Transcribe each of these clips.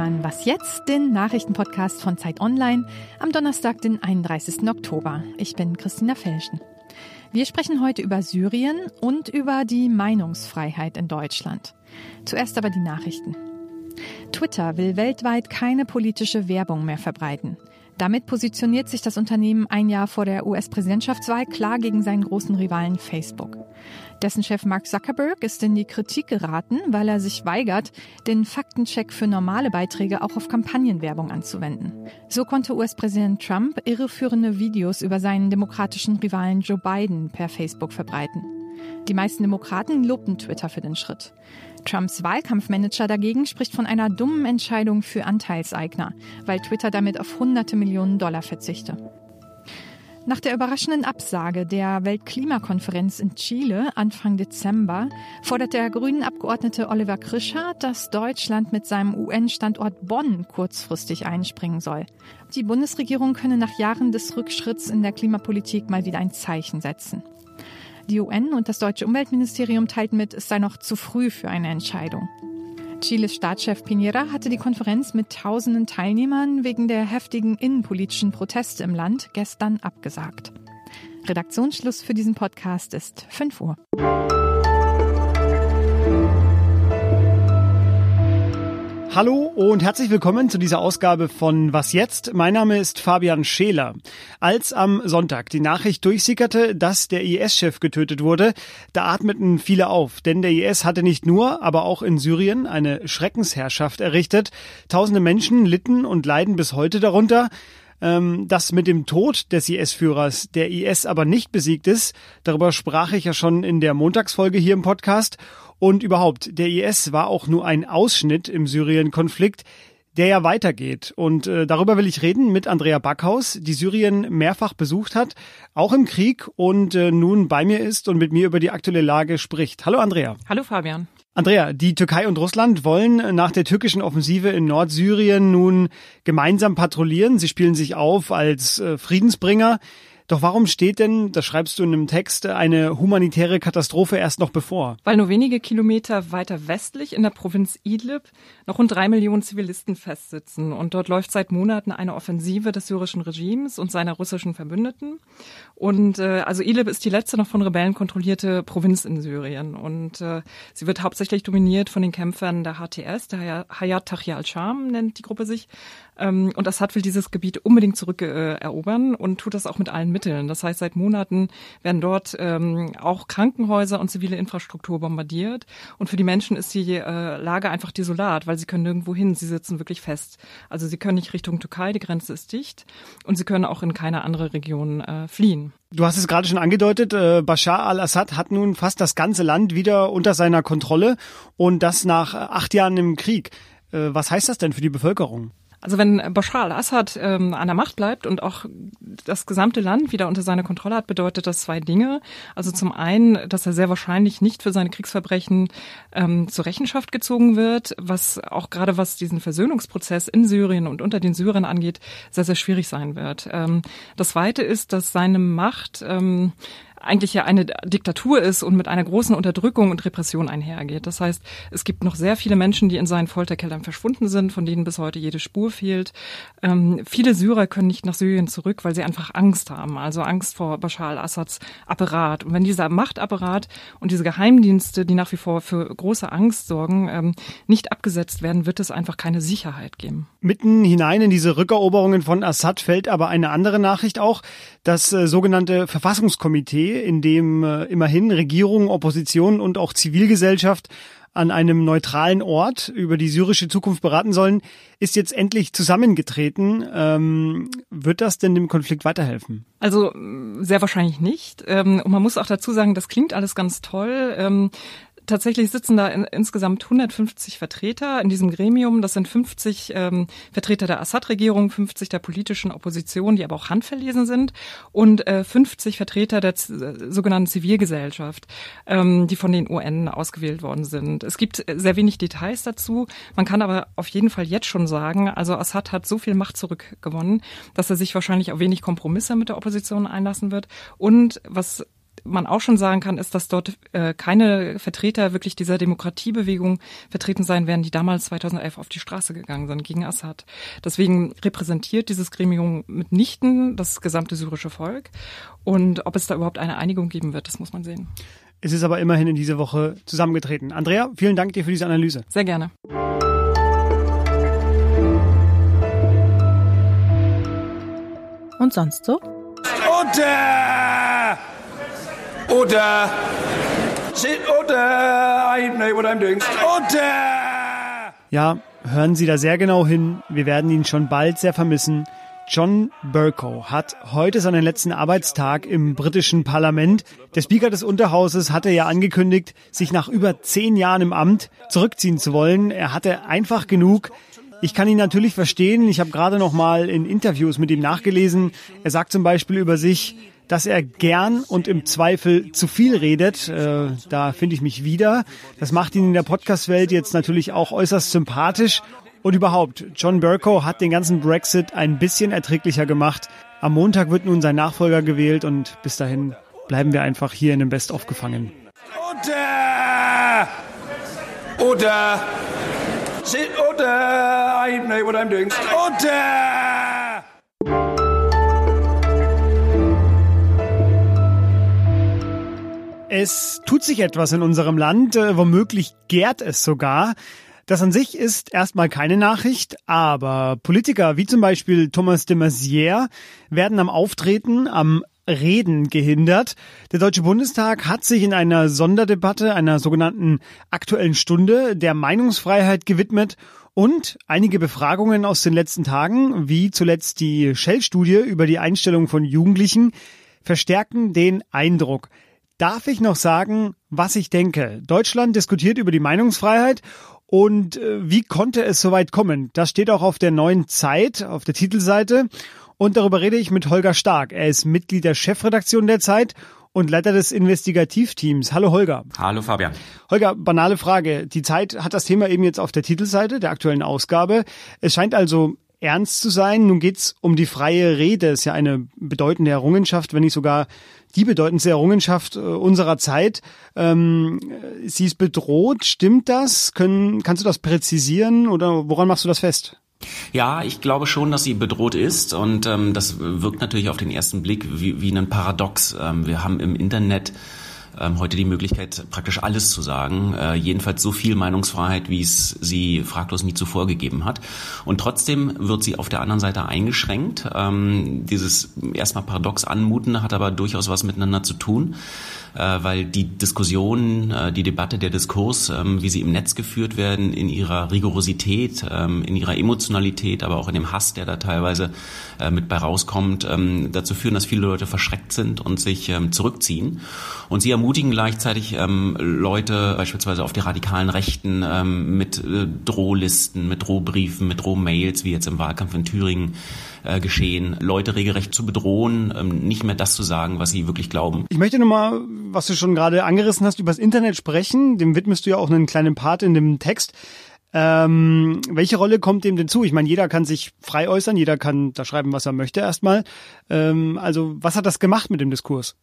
hören Was jetzt, den Nachrichtenpodcast von Zeit Online am Donnerstag, den 31. Oktober. Ich bin Christina Felschen. Wir sprechen heute über Syrien und über die Meinungsfreiheit in Deutschland. Zuerst aber die Nachrichten. Twitter will weltweit keine politische Werbung mehr verbreiten. Damit positioniert sich das Unternehmen ein Jahr vor der US-Präsidentschaftswahl klar gegen seinen großen Rivalen Facebook. Dessen Chef Mark Zuckerberg ist in die Kritik geraten, weil er sich weigert, den Faktencheck für normale Beiträge auch auf Kampagnenwerbung anzuwenden. So konnte US-Präsident Trump irreführende Videos über seinen demokratischen Rivalen Joe Biden per Facebook verbreiten. Die meisten Demokraten lobten Twitter für den Schritt. Trumps Wahlkampfmanager dagegen spricht von einer dummen Entscheidung für Anteilseigner, weil Twitter damit auf hunderte Millionen Dollar verzichte. Nach der überraschenden Absage der Weltklimakonferenz in Chile Anfang Dezember fordert der grünen Abgeordnete Oliver Krischer, dass Deutschland mit seinem UN-Standort Bonn kurzfristig einspringen soll. Die Bundesregierung könne nach Jahren des Rückschritts in der Klimapolitik mal wieder ein Zeichen setzen. Die UN und das deutsche Umweltministerium teilten mit, es sei noch zu früh für eine Entscheidung. Chiles Staatschef Piñera hatte die Konferenz mit tausenden Teilnehmern wegen der heftigen innenpolitischen Proteste im Land gestern abgesagt. Redaktionsschluss für diesen Podcast ist 5 Uhr. Hallo und herzlich willkommen zu dieser Ausgabe von Was jetzt? Mein Name ist Fabian Scheler. Als am Sonntag die Nachricht durchsickerte, dass der IS-Chef getötet wurde, da atmeten viele auf, denn der IS hatte nicht nur, aber auch in Syrien eine Schreckensherrschaft errichtet. Tausende Menschen litten und leiden bis heute darunter ähm, dass mit dem Tod des IS-Führers der IS aber nicht besiegt ist. Darüber sprach ich ja schon in der Montagsfolge hier im Podcast. Und überhaupt, der IS war auch nur ein Ausschnitt im Syrien-Konflikt, der ja weitergeht. Und äh, darüber will ich reden mit Andrea Backhaus, die Syrien mehrfach besucht hat, auch im Krieg und äh, nun bei mir ist und mit mir über die aktuelle Lage spricht. Hallo Andrea. Hallo Fabian. Andrea, die Türkei und Russland wollen nach der türkischen Offensive in Nordsyrien nun gemeinsam patrouillieren. Sie spielen sich auf als äh, Friedensbringer. Doch warum steht denn, das schreibst du in einem Text, eine humanitäre Katastrophe erst noch bevor? Weil nur wenige Kilometer weiter westlich in der Provinz Idlib noch rund drei Millionen Zivilisten festsitzen. Und dort läuft seit Monaten eine Offensive des syrischen Regimes und seiner russischen Verbündeten. Und äh, also Idlib ist die letzte noch von Rebellen kontrollierte Provinz in Syrien. Und äh, sie wird hauptsächlich dominiert von den Kämpfern der HTS, der Hayat Tahrir al-Sham nennt die Gruppe sich. Ähm, und Assad will dieses Gebiet unbedingt zurückerobern und tut das auch mit allen Mitteln. Das heißt, seit Monaten werden dort ähm, auch Krankenhäuser und zivile Infrastruktur bombardiert. Und für die Menschen ist die äh, Lage einfach desolat, weil sie können nirgendwo hin. Sie sitzen wirklich fest. Also sie können nicht Richtung Türkei, die Grenze ist dicht. Und sie können auch in keine andere Region äh, fliehen. Du hast es gerade schon angedeutet, äh, Bashar al-Assad hat nun fast das ganze Land wieder unter seiner Kontrolle und das nach acht Jahren im Krieg. Was heißt das denn für die Bevölkerung? Also wenn Bashar al-Assad ähm, an der Macht bleibt und auch das gesamte Land wieder unter seine Kontrolle hat, bedeutet das zwei Dinge. Also zum einen, dass er sehr wahrscheinlich nicht für seine Kriegsverbrechen ähm, zur Rechenschaft gezogen wird, was auch gerade was diesen Versöhnungsprozess in Syrien und unter den Syrern angeht, sehr, sehr schwierig sein wird. Ähm, das zweite ist, dass seine Macht ähm, eigentlich ja eine Diktatur ist und mit einer großen Unterdrückung und Repression einhergeht. Das heißt, es gibt noch sehr viele Menschen, die in seinen Folterkellern verschwunden sind, von denen bis heute jede Spur fehlt. Ähm, viele Syrer können nicht nach Syrien zurück, weil sie einfach Angst haben, also Angst vor Bashar al-Assads Apparat. Und wenn dieser Machtapparat und diese Geheimdienste, die nach wie vor für große Angst sorgen, ähm, nicht abgesetzt werden, wird es einfach keine Sicherheit geben. Mitten hinein in diese Rückeroberungen von Assad fällt aber eine andere Nachricht auch. Das äh, sogenannte Verfassungskomitee in dem äh, immerhin Regierung, Opposition und auch Zivilgesellschaft an einem neutralen Ort über die syrische Zukunft beraten sollen, ist jetzt endlich zusammengetreten. Ähm, wird das denn dem Konflikt weiterhelfen? Also sehr wahrscheinlich nicht. Ähm, und man muss auch dazu sagen, das klingt alles ganz toll. Ähm, tatsächlich sitzen da in, insgesamt 150 Vertreter in diesem Gremium. Das sind 50 ähm, Vertreter der Assad-Regierung, 50 der politischen Opposition, die aber auch handverlesen sind, und äh, 50 Vertreter der sogenannten Zivilgesellschaft, ähm, die von den UN ausgewählt worden sind. Es gibt äh, sehr wenig Details dazu. Man kann aber auf jeden Fall jetzt schon sagen, also Assad hat so viel Macht zurückgewonnen, dass er sich wahrscheinlich auf wenig Kompromisse mit der Opposition einlassen wird. Und was man auch schon sagen kann, ist, dass dort äh, keine Vertreter wirklich dieser Demokratiebewegung vertreten sein werden, die damals 2011 auf die Straße gegangen sind gegen Assad. Deswegen repräsentiert dieses Gremium mitnichten das gesamte syrische Volk. Und ob es da überhaupt eine Einigung geben wird, das muss man sehen. Es ist aber immerhin in dieser Woche zusammengetreten. Andrea, vielen Dank dir für diese Analyse. Sehr gerne. Und sonst so? Order! Order! Sit order! I know what I'm doing. Order! Ja, hören Sie da sehr genau hin. Wir werden ihn schon bald sehr vermissen. John Burko hat heute seinen letzten Arbeitstag im britischen Parlament. Der Speaker des Unterhauses hatte ja angekündigt, sich nach über zehn Jahren im Amt zurückziehen zu wollen. Er hatte einfach genug. Ich kann ihn natürlich verstehen. Ich habe gerade noch mal in Interviews mit ihm nachgelesen. Er sagt zum Beispiel über sich, dass er gern und im Zweifel zu viel redet. Äh, da finde ich mich wieder. Das macht ihn in der Podcast-Welt jetzt natürlich auch äußerst sympathisch. Und überhaupt, John Burko hat den ganzen Brexit ein bisschen erträglicher gemacht. Am Montag wird nun sein Nachfolger gewählt und bis dahin bleiben wir einfach hier in dem Best-of gefangen. Order! Sit order! I know what I'm doing. Order! Es tut sich etwas in unserem Land, äh, womöglich gärt es sogar. Das an sich ist erstmal keine Nachricht, aber Politiker wie zum Beispiel Thomas de Maizière werden am Auftreten, am Reden gehindert. Der Deutsche Bundestag hat sich in einer Sonderdebatte, einer sogenannten aktuellen Stunde der Meinungsfreiheit gewidmet und einige Befragungen aus den letzten Tagen, wie zuletzt die Shell-Studie über die Einstellung von Jugendlichen, verstärken den Eindruck. Darf ich noch sagen, was ich denke? Deutschland diskutiert über die Meinungsfreiheit und äh, wie konnte es soweit kommen? Das steht auch auf der neuen Zeit, auf der Titelseite. Und darüber rede ich mit Holger Stark. Er ist Mitglied der Chefredaktion der Zeit und Leiter des Investigativteams. Hallo Holger. Hallo Fabian. Holger, banale Frage. Die Zeit hat das Thema eben jetzt auf der Titelseite der aktuellen Ausgabe. Es scheint also ernst zu sein. Nun geht's um die freie Rede. Ist ja eine bedeutende Errungenschaft, wenn nicht sogar die bedeutendste Errungenschaft äh, unserer Zeit. Ähm, sie ist bedroht. Stimmt das? Können, kannst du das präzisieren oder woran machst du das fest? Ja, ich glaube schon, dass sie bedroht ist und ähm, das wirkt natürlich auf den ersten Blick wie, wie ein Paradox. Ähm, wir haben im Internet ähm, heute die Möglichkeit, praktisch alles zu sagen. Äh, jedenfalls so viel Meinungsfreiheit, wie es sie fraglos nie zuvor gegeben hat. Und trotzdem wird sie auf der anderen Seite eingeschränkt. Ähm, dieses erstmal paradox anmutende hat aber durchaus was miteinander zu tun weil die Diskussion, äh, die Debatte, der Diskurs, ähm, wie sie im Netz geführt werden, in ihrer Rigorosität, ähm, in ihrer Emotionalität, aber auch in dem Hass, der da teilweise äh, mit bei rauskommt, ähm, dazu führen, dass viele Leute verschreckt sind und sich zurückziehen. Und sie ermutigen gleichzeitig Leute, beispielsweise auf die radikalen Rechten, mit Drohlisten, mit Drohbriefen, mit Drohmails, wie jetzt im Wahlkampf in Thüringen, geschehen, Leute regelrecht zu bedrohen, nicht mehr das zu sagen, was sie wirklich glauben. Ich möchte nochmal was du schon gerade angerissen hast, über das Internet sprechen. Dem widmest du ja auch einen kleinen Part in dem Text. Ähm, welche Rolle kommt dem denn zu? Ich meine, jeder kann sich frei äußern, jeder kann da schreiben, was er möchte erstmal. Ähm, also was hat das gemacht mit dem Diskurs?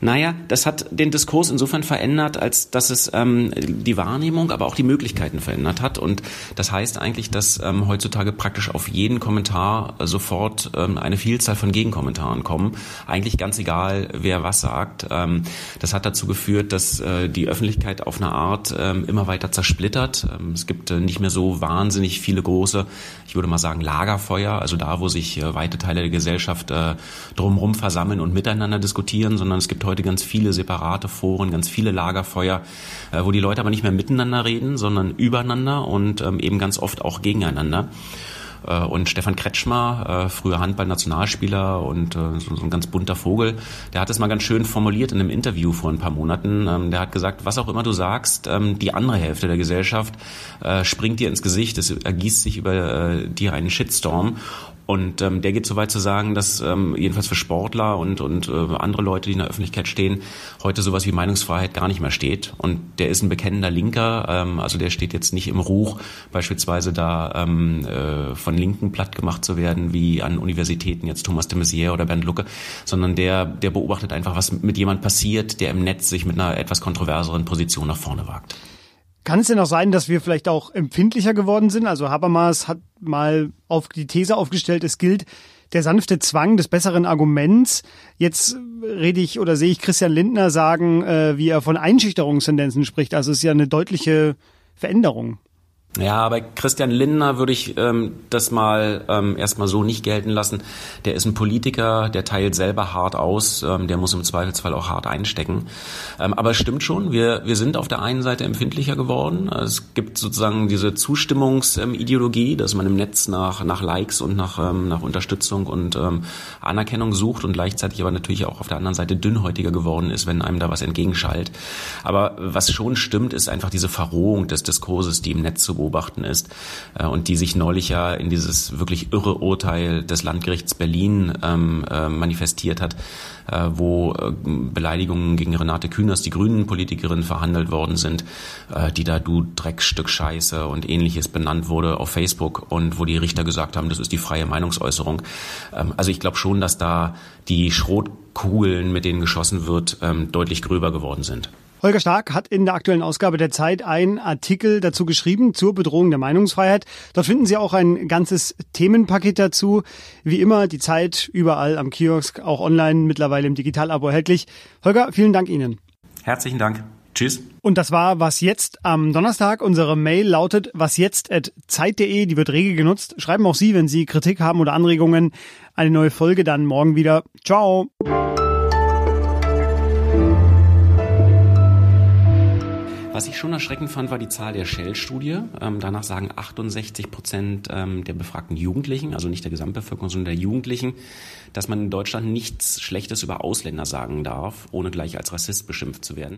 Naja, das hat den Diskurs insofern verändert, als dass es ähm, die Wahrnehmung, aber auch die Möglichkeiten verändert hat. Und das heißt eigentlich, dass ähm, heutzutage praktisch auf jeden Kommentar sofort ähm, eine Vielzahl von Gegenkommentaren kommen. Eigentlich ganz egal, wer was sagt. Ähm, das hat dazu geführt, dass äh, die Öffentlichkeit auf eine Art ähm, immer weiter zersplittert. Ähm, es gibt äh, nicht mehr so wahnsinnig viele große, ich würde mal sagen, Lagerfeuer, also da, wo sich äh, weite Teile der Gesellschaft äh, drumherum versammeln und miteinander diskutieren, sondern es gibt heute ganz viele separate Foren, ganz viele Lagerfeuer, äh, wo die Leute aber nicht mehr miteinander reden, sondern übereinander und ähm, eben ganz oft auch gegeneinander. Äh, und Stefan Kretschmer, äh, früher Handball-Nationalspieler und so, so ein ganz bunter Vogel, der hat es mal ganz schön formuliert in einem Interview vor ein paar Monaten. Ähm, der hat gesagt, was auch immer du sagst, ähm, die andere Hälfte der Gesellschaft springt dir ins Gesicht, es ergießt sich über dir einen Shitstorm Und ähm, der geht so weit zu sagen, dass ähm, jedenfalls für Sportler und, und äh, andere Leute, die in der Öffentlichkeit stehen, heute sowas wie Meinungsfreiheit gar nicht mehr steht. Und der ist ein bekennender Linker, ähm, also der steht jetzt nicht im Ruch, beispielsweise da ähm, äh, von Linken platt gemacht zu werden, wie an Universitäten jetzt Thomas de Maizière oder Bernd Lucke, sondern der, der beobachtet einfach, was mit jemand passiert, der im Netz sich mit einer etwas kontroverseren Position nach vorne wagt. Kann es denn auch sein, dass wir vielleicht auch empfindlicher geworden sind? Also Habermas hat mal auf die These aufgestellt, es gilt der sanfte Zwang des besseren Arguments. Jetzt rede ich oder sehe ich Christian Lindner sagen, äh, wie er von Einschüchterungstendenzen spricht. Also es ist ja eine deutliche Veränderung. Ja, bei Christian Lindner würde ich ähm, das mal ähm, erstmal so nicht gelten lassen. Der ist ein Politiker, der teilt selber hart aus, ähm, der muss im Zweifelsfall auch hart einstecken. Ähm, aber es stimmt schon, wir, wir sind auf der einen Seite empfindlicher geworden. Es gibt sozusagen diese Zustimmungsideologie, dass man im Netz nach, nach Likes und nach, ähm, nach Unterstützung und ähm, Anerkennung sucht und gleichzeitig aber natürlich auch auf der anderen Seite dünnhäutiger geworden ist, wenn einem da was entgegenschallt. Aber was schon stimmt, ist einfach diese Verrohung des Diskurses, die im Netz zu ist äh, und die sich neulich ja in dieses wirklich irre Urteil des Landgerichts Berlin ähm, äh, manifestiert hat, äh, wo äh, Beleidigungen gegen Renate Künast, die Grünen-Politikerin, verhandelt worden sind, äh, die da du Dreckstück Scheiße und ähnliches benannt wurde auf Facebook und wo die Richter gesagt haben, das ist die freie Meinungsäußerung. Ähm, also ich glaube schon, dass da die Schrotkugeln, mit denen geschossen wird, ähm, deutlich gröber geworden sind. Holger Stark hat in der aktuellen Ausgabe der Zeit einen Artikel dazu geschrieben zur Bedrohung der Meinungsfreiheit. Dort finden Sie auch ein ganzes Themenpaket dazu. Wie immer die Zeit überall am Kiosk, auch online, mittlerweile im Digitalabo erhältlich. Holger, vielen Dank Ihnen. Herzlichen Dank. Tschüss. Und das war Was Jetzt am Donnerstag. Unsere Mail lautet wasjetzt.zeit.de. Die wird rege genutzt. Schreiben auch Sie, wenn Sie Kritik haben oder Anregungen. Eine neue Folge dann morgen wieder. Ciao. Was ich schon erschreckend fand, war die Zahl der Shell-Studie. Ähm, danach sagen 68 Prozent ähm, der befragten Jugendlichen, also nicht der Gesamtbevölkerung, sondern der Jugendlichen, dass man in Deutschland nichts Schlechtes über Ausländer sagen darf, ohne gleich als Rassist beschimpft zu werden.